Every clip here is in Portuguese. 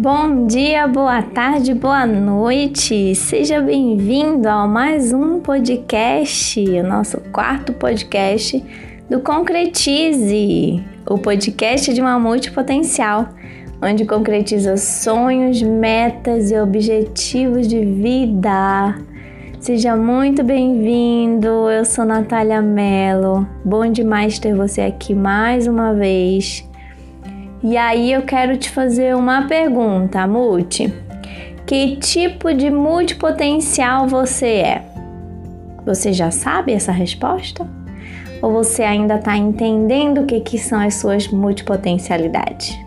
Bom dia, boa tarde, boa noite. Seja bem-vindo a mais um podcast, o nosso quarto podcast do Concretize, o podcast de uma multipotencial, onde concretiza sonhos, metas e objetivos de vida. Seja muito bem-vindo. Eu sou Natália Mello. Bom demais ter você aqui mais uma vez. E aí eu quero te fazer uma pergunta, Multi. Que tipo de multipotencial você é? Você já sabe essa resposta? Ou você ainda está entendendo o que, que são as suas multipotencialidades?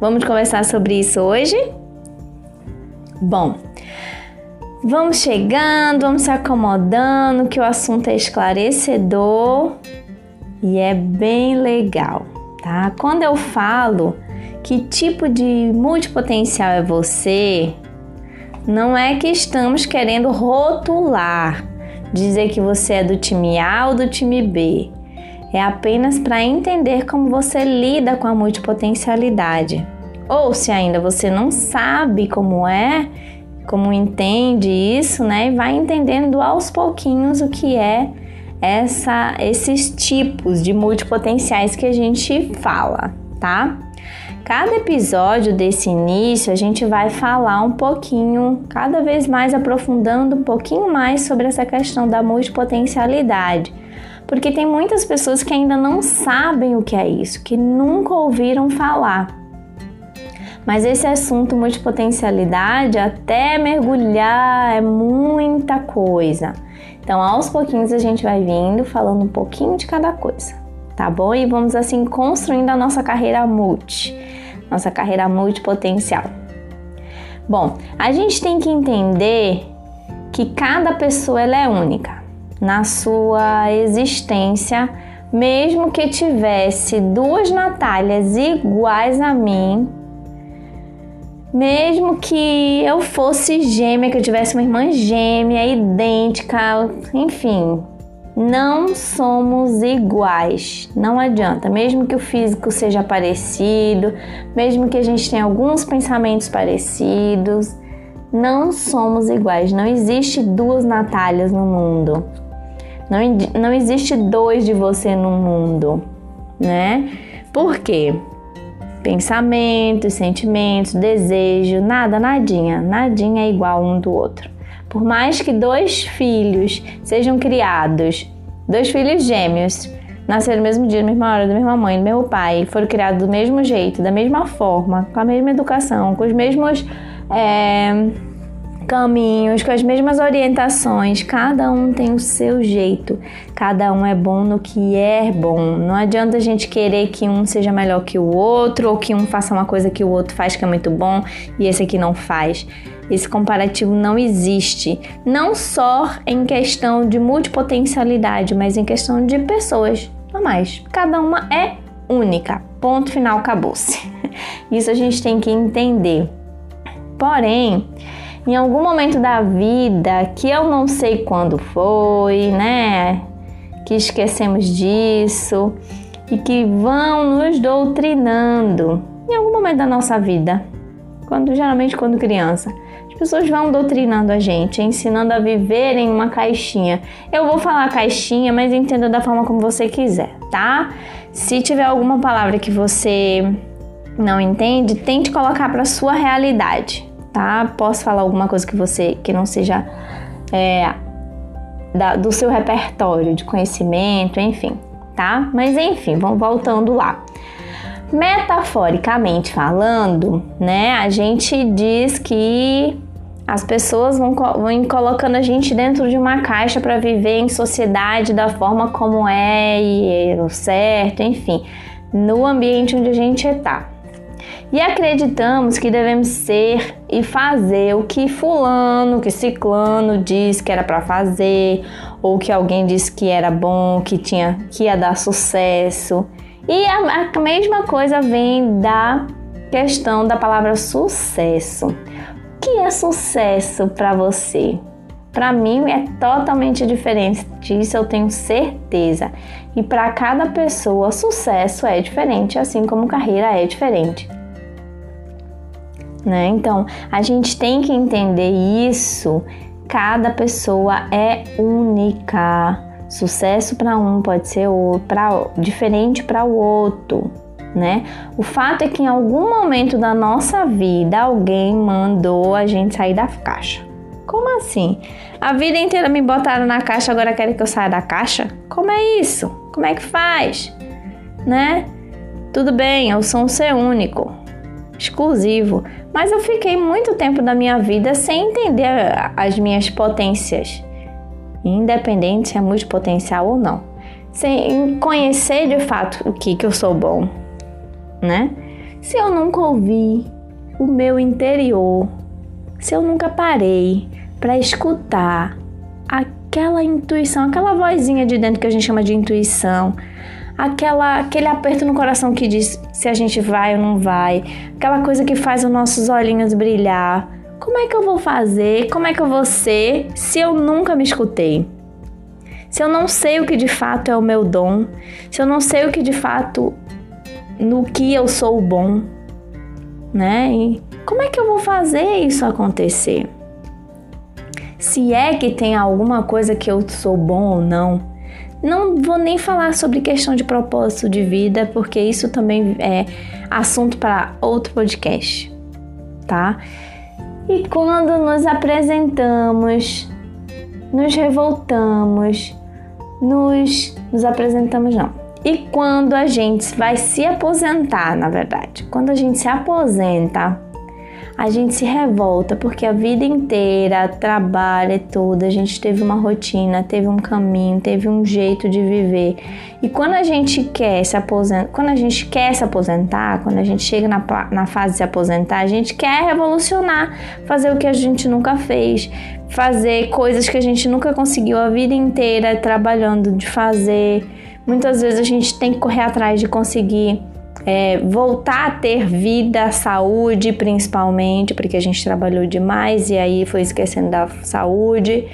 Vamos conversar sobre isso hoje? Bom, vamos chegando, vamos se acomodando, que o assunto é esclarecedor e é bem legal tá? Quando eu falo que tipo de multipotencial é você, não é que estamos querendo rotular, dizer que você é do time A ou do time B. É apenas para entender como você lida com a multipotencialidade. Ou se ainda você não sabe como é, como entende isso, né? Vai entendendo aos pouquinhos o que é essa, esses tipos de multipotenciais que a gente fala, tá? Cada episódio desse início a gente vai falar um pouquinho, cada vez mais aprofundando um pouquinho mais sobre essa questão da multipotencialidade. Porque tem muitas pessoas que ainda não sabem o que é isso, que nunca ouviram falar. Mas esse assunto multipotencialidade, até mergulhar, é muita coisa. Então, aos pouquinhos a gente vai vindo falando um pouquinho de cada coisa, tá bom? E vamos assim construindo a nossa carreira multi, nossa carreira multipotencial. Bom, a gente tem que entender que cada pessoa ela é única na sua existência, mesmo que tivesse duas Natálias iguais a mim, mesmo que eu fosse gêmea, que eu tivesse uma irmã gêmea, idêntica, enfim, não somos iguais. Não adianta, mesmo que o físico seja parecido, mesmo que a gente tenha alguns pensamentos parecidos, não somos iguais. Não existe duas Natálias no mundo. Não, não existe dois de você no mundo, né? Por quê? Pensamentos, sentimentos, desejo, nada, nadinha, nadinha é igual um do outro. Por mais que dois filhos sejam criados, dois filhos gêmeos, nasceram no mesmo dia, na mesma hora, da mesma mãe, do mesmo pai, foram criados do mesmo jeito, da mesma forma, com a mesma educação, com os mesmos. É caminhos, com as mesmas orientações, cada um tem o seu jeito, cada um é bom no que é bom. Não adianta a gente querer que um seja melhor que o outro ou que um faça uma coisa que o outro faz que é muito bom e esse aqui não faz. Esse comparativo não existe, não só em questão de multipotencialidade, mas em questão de pessoas normais. Cada uma é única. Ponto final, acabou-se. Isso a gente tem que entender. Porém, em algum momento da vida que eu não sei quando foi, né? Que esquecemos disso e que vão nos doutrinando em algum momento da nossa vida, quando geralmente quando criança. As pessoas vão doutrinando a gente, ensinando a viver em uma caixinha. Eu vou falar caixinha, mas entenda da forma como você quiser, tá? Se tiver alguma palavra que você não entende, tente colocar para sua realidade, tá? Posso falar alguma coisa que você que não seja é, da, do seu repertório de conhecimento, enfim, tá? Mas enfim, vamos voltando lá. Metaforicamente falando, né, a gente diz que as pessoas vão, vão colocando a gente dentro de uma caixa para viver em sociedade da forma como é e é o certo, enfim, no ambiente onde a gente está e acreditamos que devemos ser e fazer o que fulano, que ciclano diz que era para fazer, ou que alguém disse que era bom, que tinha que ia dar sucesso. E a, a mesma coisa vem da questão da palavra sucesso. O que é sucesso para você? Para mim é totalmente diferente disso, eu tenho certeza. E para cada pessoa, sucesso é diferente, assim como carreira é diferente. Né? Então, a gente tem que entender isso. Cada pessoa é única. Sucesso para um pode ser pra, diferente para o outro, né? O fato é que em algum momento da nossa vida alguém mandou a gente sair da caixa. Como assim? A vida inteira me botaram na caixa, agora querem que eu saia da caixa? Como é isso? Como é que faz? Né? Tudo bem, eu sou um ser único, exclusivo, mas eu fiquei muito tempo da minha vida sem entender as minhas potências, independente se é multipotencial ou não, sem conhecer de fato o que, que eu sou bom, né? Se eu nunca ouvi o meu interior, se eu nunca parei para escutar aquela intuição, aquela vozinha de dentro que a gente chama de intuição, aquela aquele aperto no coração que diz se a gente vai ou não vai, aquela coisa que faz os nossos olhinhos brilhar. Como é que eu vou fazer? Como é que eu vou ser se eu nunca me escutei? Se eu não sei o que de fato é o meu dom, se eu não sei o que de fato no que eu sou bom, né? E como é que eu vou fazer isso acontecer? Se é que tem alguma coisa que eu sou bom ou não. Não vou nem falar sobre questão de propósito de vida, porque isso também é assunto para outro podcast, tá? E quando nos apresentamos, nos revoltamos, nos, nos apresentamos não. E quando a gente vai se aposentar, na verdade, quando a gente se aposenta, a gente se revolta porque a vida inteira, trabalha tudo, a gente teve uma rotina, teve um caminho, teve um jeito de viver. E quando a gente quer se aposentar, quando a gente quer se aposentar, quando a gente chega na, na fase de se aposentar, a gente quer revolucionar, fazer o que a gente nunca fez, fazer coisas que a gente nunca conseguiu a vida inteira trabalhando de fazer. Muitas vezes a gente tem que correr atrás de conseguir é, voltar a ter vida, saúde, principalmente, porque a gente trabalhou demais e aí foi esquecendo da saúde,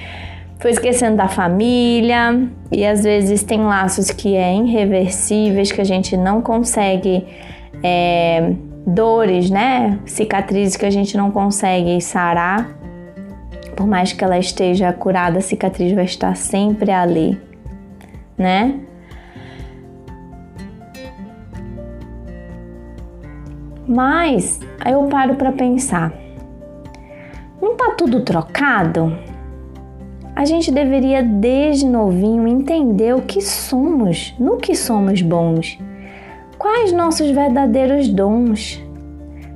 foi esquecendo da família e às vezes tem laços que é irreversíveis que a gente não consegue. É, dores, né? Cicatrizes que a gente não consegue sarar. Por mais que ela esteja curada, a cicatriz vai estar sempre ali, né? Mas eu paro para pensar: não tá tudo trocado? A gente deveria desde novinho entender o que somos, no que somos bons, quais nossos verdadeiros dons,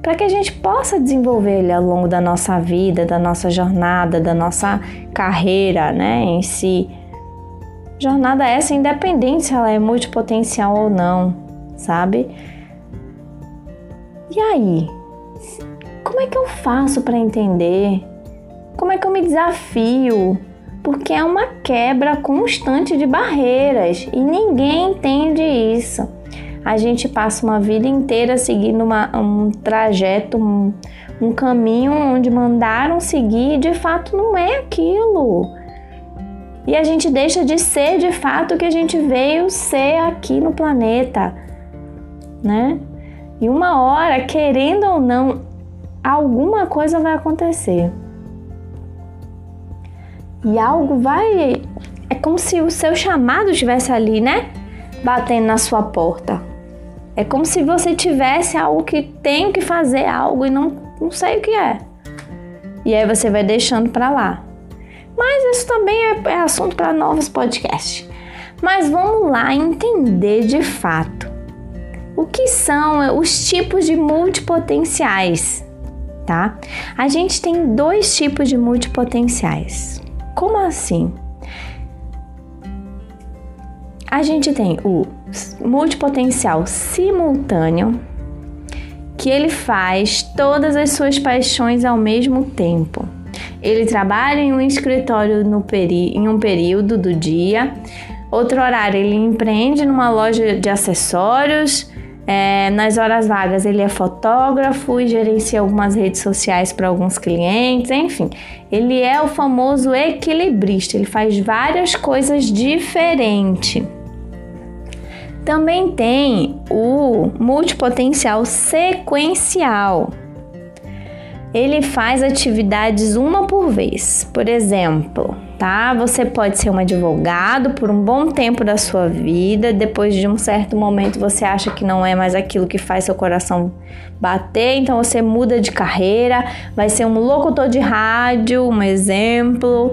para que a gente possa desenvolver ele ao longo da nossa vida, da nossa jornada, da nossa carreira, né, em si. Jornada essa independente se ela é multipotencial ou não, sabe? E aí? Como é que eu faço para entender? Como é que eu me desafio? Porque é uma quebra constante de barreiras e ninguém entende isso. A gente passa uma vida inteira seguindo uma, um trajeto, um, um caminho onde mandaram seguir e de fato não é aquilo. E a gente deixa de ser de fato o que a gente veio ser aqui no planeta, né? E uma hora, querendo ou não, alguma coisa vai acontecer. E algo vai. É como se o seu chamado estivesse ali, né? Batendo na sua porta. É como se você tivesse algo que tem que fazer algo e não, não sei o que é. E aí você vai deixando para lá. Mas isso também é, é assunto para novos podcasts. Mas vamos lá entender de fato o que são os tipos de multipotenciais, tá? A gente tem dois tipos de multipotenciais. Como assim? A gente tem o multipotencial simultâneo, que ele faz todas as suas paixões ao mesmo tempo. Ele trabalha em um escritório em um período do dia, outro horário ele empreende numa loja de acessórios, é, nas horas vagas, ele é fotógrafo e gerencia algumas redes sociais para alguns clientes, enfim, ele é o famoso equilibrista, ele faz várias coisas diferentes. Também tem o multipotencial sequencial. Ele faz atividades uma por vez. Por exemplo, tá? Você pode ser um advogado por um bom tempo da sua vida, depois de um certo momento você acha que não é mais aquilo que faz seu coração bater, então você muda de carreira, vai ser um locutor de rádio, um exemplo.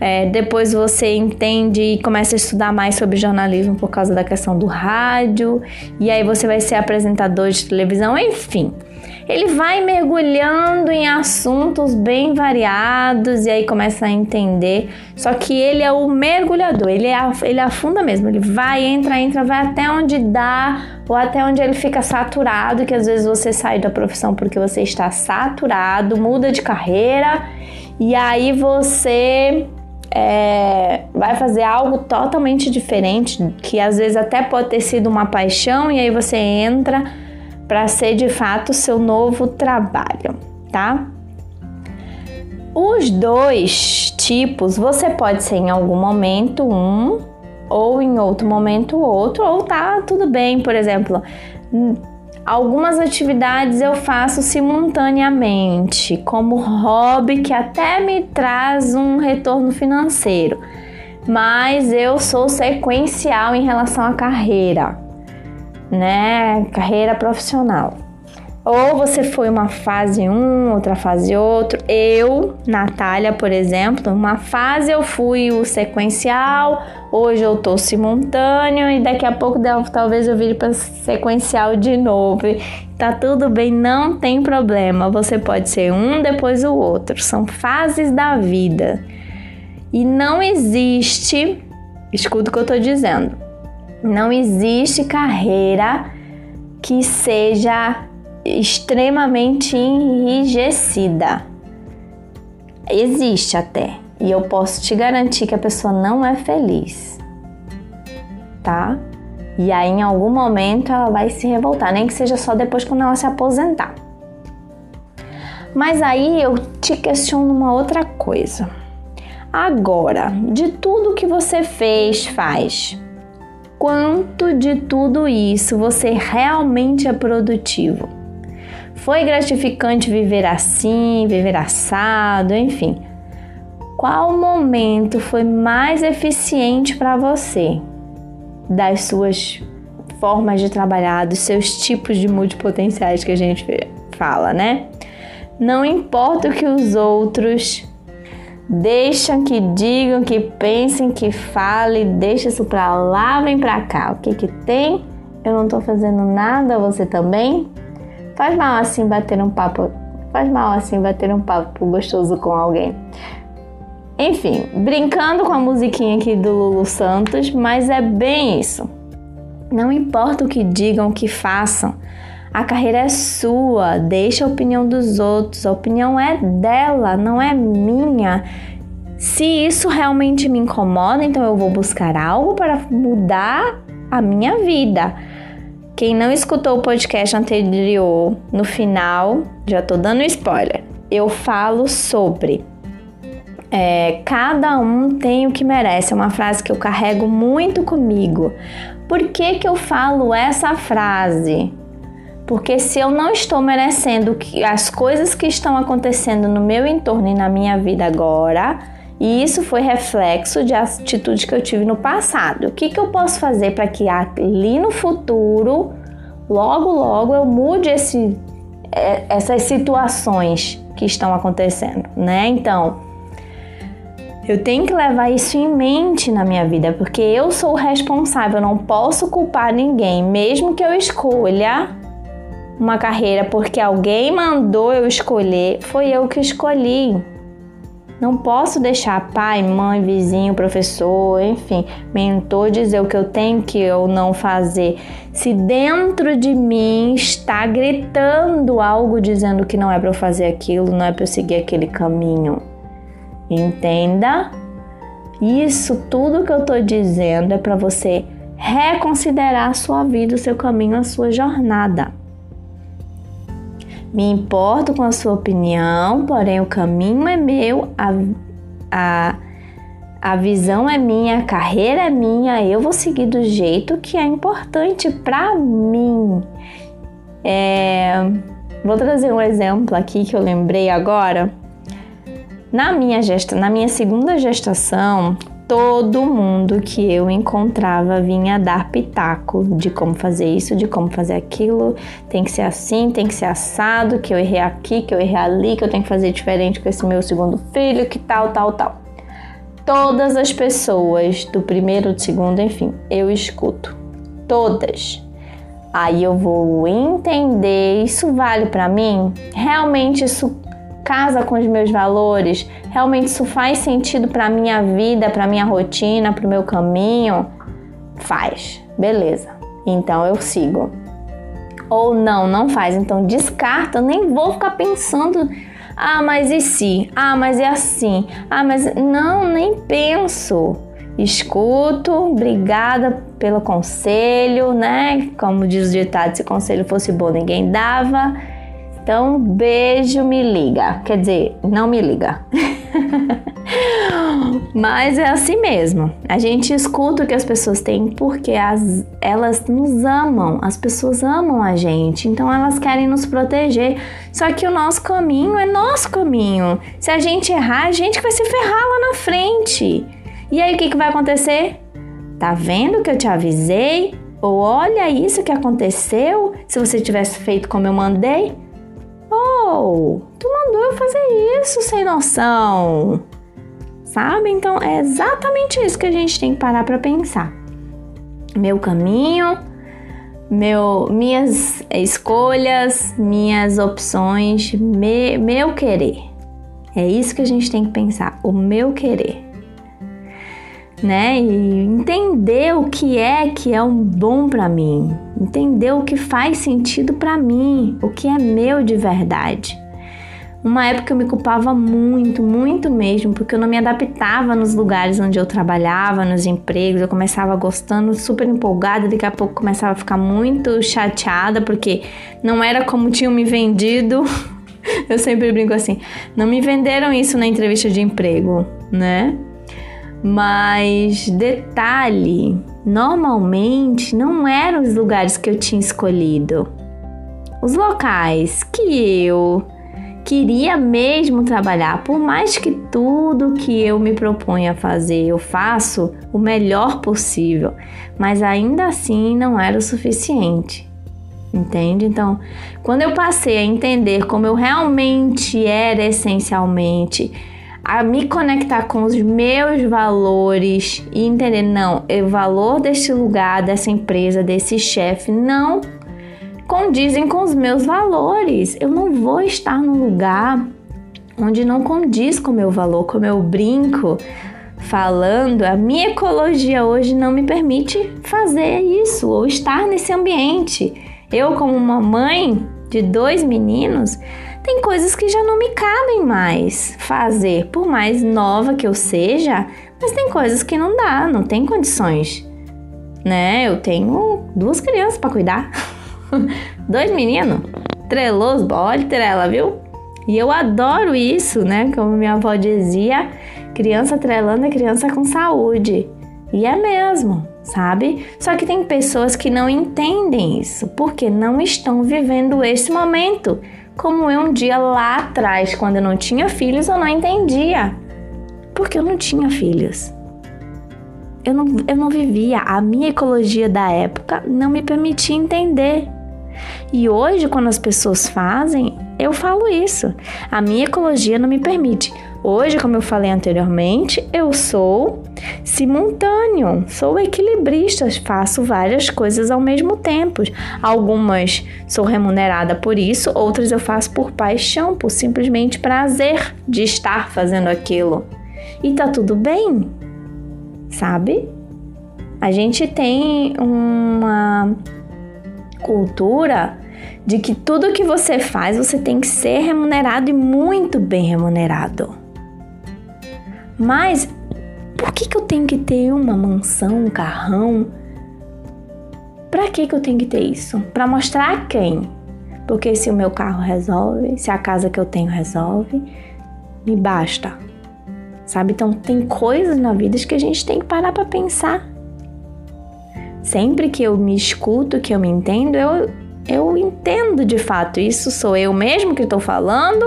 É, depois você entende e começa a estudar mais sobre jornalismo por causa da questão do rádio, e aí você vai ser apresentador de televisão, enfim ele vai mergulhando em assuntos bem variados e aí começa a entender. Só que ele é o mergulhador, ele, é, ele afunda mesmo. Ele vai, entra, entra, vai até onde dá ou até onde ele fica saturado. Que às vezes você sai da profissão porque você está saturado, muda de carreira e aí você é, vai fazer algo totalmente diferente, que às vezes até pode ter sido uma paixão, e aí você entra para ser de fato seu novo trabalho, tá? Os dois tipos você pode ser em algum momento um ou em outro momento outro, ou tá tudo bem, por exemplo. Algumas atividades eu faço simultaneamente, como hobby que até me traz um retorno financeiro, mas eu sou sequencial em relação à carreira né? Carreira profissional. Ou você foi uma fase um, outra fase outro. Eu, Natália, por exemplo, uma fase eu fui o sequencial, hoje eu tô simultâneo e daqui a pouco talvez eu vire para sequencial de novo. Tá tudo bem, não tem problema. Você pode ser um depois o outro. São fases da vida. E não existe, escuta o que eu tô dizendo não existe carreira que seja extremamente enrijecida. Existe até, e eu posso te garantir que a pessoa não é feliz, tá? E aí, em algum momento, ela vai se revoltar, nem que seja só depois quando ela se aposentar. Mas aí eu te questiono uma outra coisa. Agora, de tudo que você fez, faz, quanto de tudo isso você realmente é produtivo. Foi gratificante viver assim, viver assado, enfim. Qual momento foi mais eficiente para você? Das suas formas de trabalhar, dos seus tipos de multipotenciais que a gente fala, né? Não importa o que os outros Deixam que digam, que pensem, que falem, deixa isso pra lá, vem pra cá. O que que tem? Eu não tô fazendo nada, você também? Faz mal assim bater um papo, faz mal assim bater um papo gostoso com alguém. Enfim, brincando com a musiquinha aqui do Lulu Santos, mas é bem isso. Não importa o que digam, o que façam, a carreira é sua, deixa a opinião dos outros, a opinião é dela, não é minha. Se isso realmente me incomoda, então eu vou buscar algo para mudar a minha vida. Quem não escutou o podcast anterior, no final, já tô dando spoiler, eu falo sobre é, cada um tem o que merece. É uma frase que eu carrego muito comigo. Por que, que eu falo essa frase? Porque se eu não estou merecendo as coisas que estão acontecendo no meu entorno e na minha vida agora, e isso foi reflexo de atitude que eu tive no passado. O que, que eu posso fazer para que ali no futuro, logo, logo, eu mude esse, é, essas situações que estão acontecendo, né? Então, eu tenho que levar isso em mente na minha vida, porque eu sou o responsável, eu não posso culpar ninguém, mesmo que eu escolha uma carreira porque alguém mandou eu escolher, foi eu que escolhi. Não posso deixar pai, mãe, vizinho, professor, enfim, mentor dizer o que eu tenho que ou não fazer. Se dentro de mim está gritando algo dizendo que não é para eu fazer aquilo, não é para eu seguir aquele caminho. Entenda? Isso tudo que eu estou dizendo é para você reconsiderar a sua vida, o seu caminho, a sua jornada. Me importo com a sua opinião, porém o caminho é meu, a, a, a visão é minha, a carreira é minha, eu vou seguir do jeito que é importante para mim. É, Vou trazer um exemplo aqui que eu lembrei agora. Na minha, gesta, na minha segunda gestação, todo mundo que eu encontrava vinha dar pitaco de como fazer isso, de como fazer aquilo, tem que ser assim, tem que ser assado, que eu errei aqui, que eu errei ali, que eu tenho que fazer diferente com esse meu segundo filho, que tal, tal, tal. Todas as pessoas do primeiro, do segundo, enfim, eu escuto. Todas. Aí eu vou entender, isso vale para mim? Realmente isso casa com os meus valores? Realmente isso faz sentido para minha vida, para minha rotina, para o meu caminho? Faz. Beleza. Então eu sigo. Ou não, não faz. Então descarta, nem vou ficar pensando ah, mas e se? Ah, mas é assim. Ah, mas não, nem penso. Escuto, obrigada pelo conselho, né? Como diz o ditado, se conselho fosse bom, ninguém dava. Então, beijo, me liga. Quer dizer, não me liga. Mas é assim mesmo. A gente escuta o que as pessoas têm porque as, elas nos amam. As pessoas amam a gente, então elas querem nos proteger. Só que o nosso caminho é nosso caminho. Se a gente errar, a gente vai se ferrar lá na frente. E aí o que, que vai acontecer? Tá vendo que eu te avisei? Ou olha isso que aconteceu se você tivesse feito como eu mandei? Tu mandou eu fazer isso sem noção. Sabe? Então é exatamente isso que a gente tem que parar para pensar. Meu caminho, meu, minhas escolhas, minhas opções, me, meu querer. É isso que a gente tem que pensar, o meu querer né? E entender o que é que é um bom para mim, entender o que faz sentido para mim, o que é meu de verdade. Uma época eu me culpava muito, muito mesmo, porque eu não me adaptava nos lugares onde eu trabalhava, nos empregos. Eu começava gostando, super empolgada, daqui a pouco começava a ficar muito chateada, porque não era como tinham me vendido. Eu sempre brinco assim: não me venderam isso na entrevista de emprego, né? Mas detalhe, normalmente não eram os lugares que eu tinha escolhido. Os locais que eu queria mesmo trabalhar, por mais que tudo que eu me proponho a fazer eu faço o melhor possível, mas ainda assim não era o suficiente. Entende? Então, quando eu passei a entender como eu realmente era essencialmente, a me conectar com os meus valores e entender, não, o valor deste lugar, dessa empresa, desse chefe não condizem com os meus valores. Eu não vou estar num lugar onde não condiz com o meu valor, como eu brinco falando, a minha ecologia hoje não me permite fazer isso ou estar nesse ambiente. Eu, como uma mãe de dois meninos, tem coisas que já não me cabem mais fazer, por mais nova que eu seja, mas tem coisas que não dá, não tem condições. Né? Eu tenho duas crianças para cuidar. Dois meninos, treloso, olha trela, viu? E eu adoro isso, né? Como minha avó dizia, criança trelando é criança com saúde. E é mesmo, sabe? Só que tem pessoas que não entendem isso, porque não estão vivendo esse momento como eu um dia lá atrás, quando eu não tinha filhos, eu não entendia. Porque eu não tinha filhos. Eu não, eu não vivia. A minha ecologia da época não me permitia entender. E hoje, quando as pessoas fazem, eu falo isso. A minha ecologia não me permite. Hoje, como eu falei anteriormente, eu sou simultâneo, sou equilibrista, faço várias coisas ao mesmo tempo. Algumas sou remunerada por isso, outras eu faço por paixão, por simplesmente prazer de estar fazendo aquilo. E tá tudo bem, sabe? A gente tem uma cultura de que tudo que você faz você tem que ser remunerado e muito bem remunerado. Mas por que, que eu tenho que ter uma mansão, um carrão? Pra que, que eu tenho que ter isso? Para mostrar a quem? Porque se o meu carro resolve, se a casa que eu tenho resolve, me basta. Sabe? Então tem coisas na vida que a gente tem que parar para pensar. Sempre que eu me escuto, que eu me entendo, eu eu entendo de fato isso sou eu mesmo que estou falando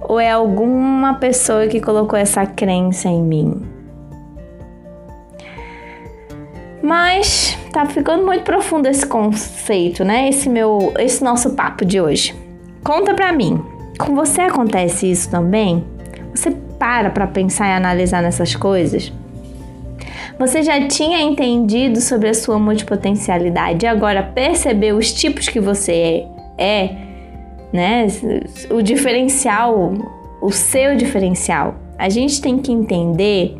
ou é alguma pessoa que colocou essa crença em mim? Mas tá ficando muito profundo esse conceito, né? Esse meu, esse nosso papo de hoje. Conta pra mim, com você acontece isso também? Você para para pensar e analisar nessas coisas? Você já tinha entendido sobre a sua multipotencialidade e agora percebeu os tipos que você é, é né? O diferencial, o seu diferencial. A gente tem que entender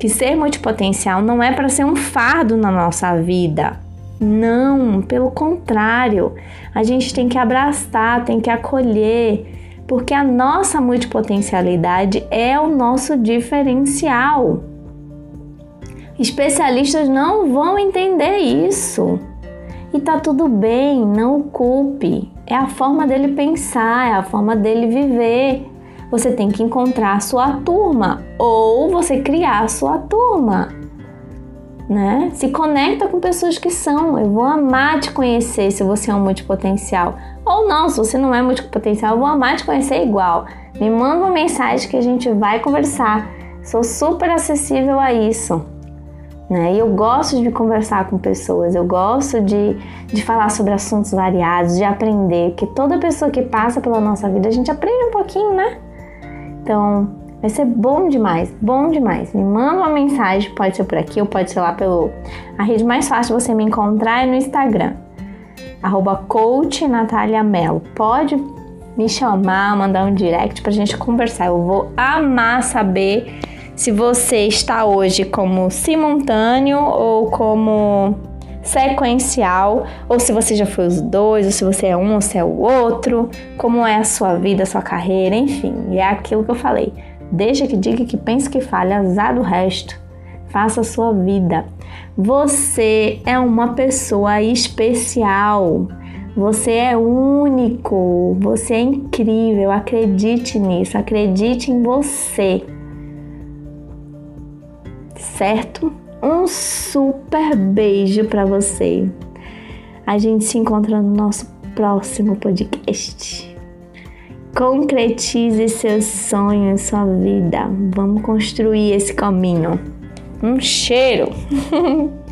que ser multipotencial não é para ser um fardo na nossa vida. Não, pelo contrário, a gente tem que abraçar, tem que acolher, porque a nossa multipotencialidade é o nosso diferencial. Especialistas não vão entender isso. E tá tudo bem, não o culpe. É a forma dele pensar, é a forma dele viver você tem que encontrar a sua turma ou você criar a sua turma. Né? Se conecta com pessoas que são. Eu vou amar te conhecer se você é um multipotencial. Ou não, se você não é multipotencial, eu vou amar te conhecer igual. Me manda uma mensagem que a gente vai conversar. Sou super acessível a isso. Né? E eu gosto de conversar com pessoas, eu gosto de, de falar sobre assuntos variados, de aprender, porque toda pessoa que passa pela nossa vida, a gente aprende um pouquinho, né? Então, vai ser bom demais, bom demais. Me manda uma mensagem, pode ser por aqui ou pode ser lá pelo. A rede mais fácil de você me encontrar é no Instagram, arroba. Pode me chamar, mandar um direct pra gente conversar. Eu vou amar saber se você está hoje como simultâneo ou como sequencial, ou se você já foi os dois, ou se você é um ou se é o outro, como é a sua vida, a sua carreira, enfim. É aquilo que eu falei. Deixa que diga, que pense, que fale, azar do resto. Faça a sua vida. Você é uma pessoa especial. Você é único. Você é incrível. Acredite nisso. Acredite em você. Certo? Um super beijo para você. A gente se encontra no nosso próximo podcast. Concretize seus sonhos, sua vida. Vamos construir esse caminho. Um cheiro!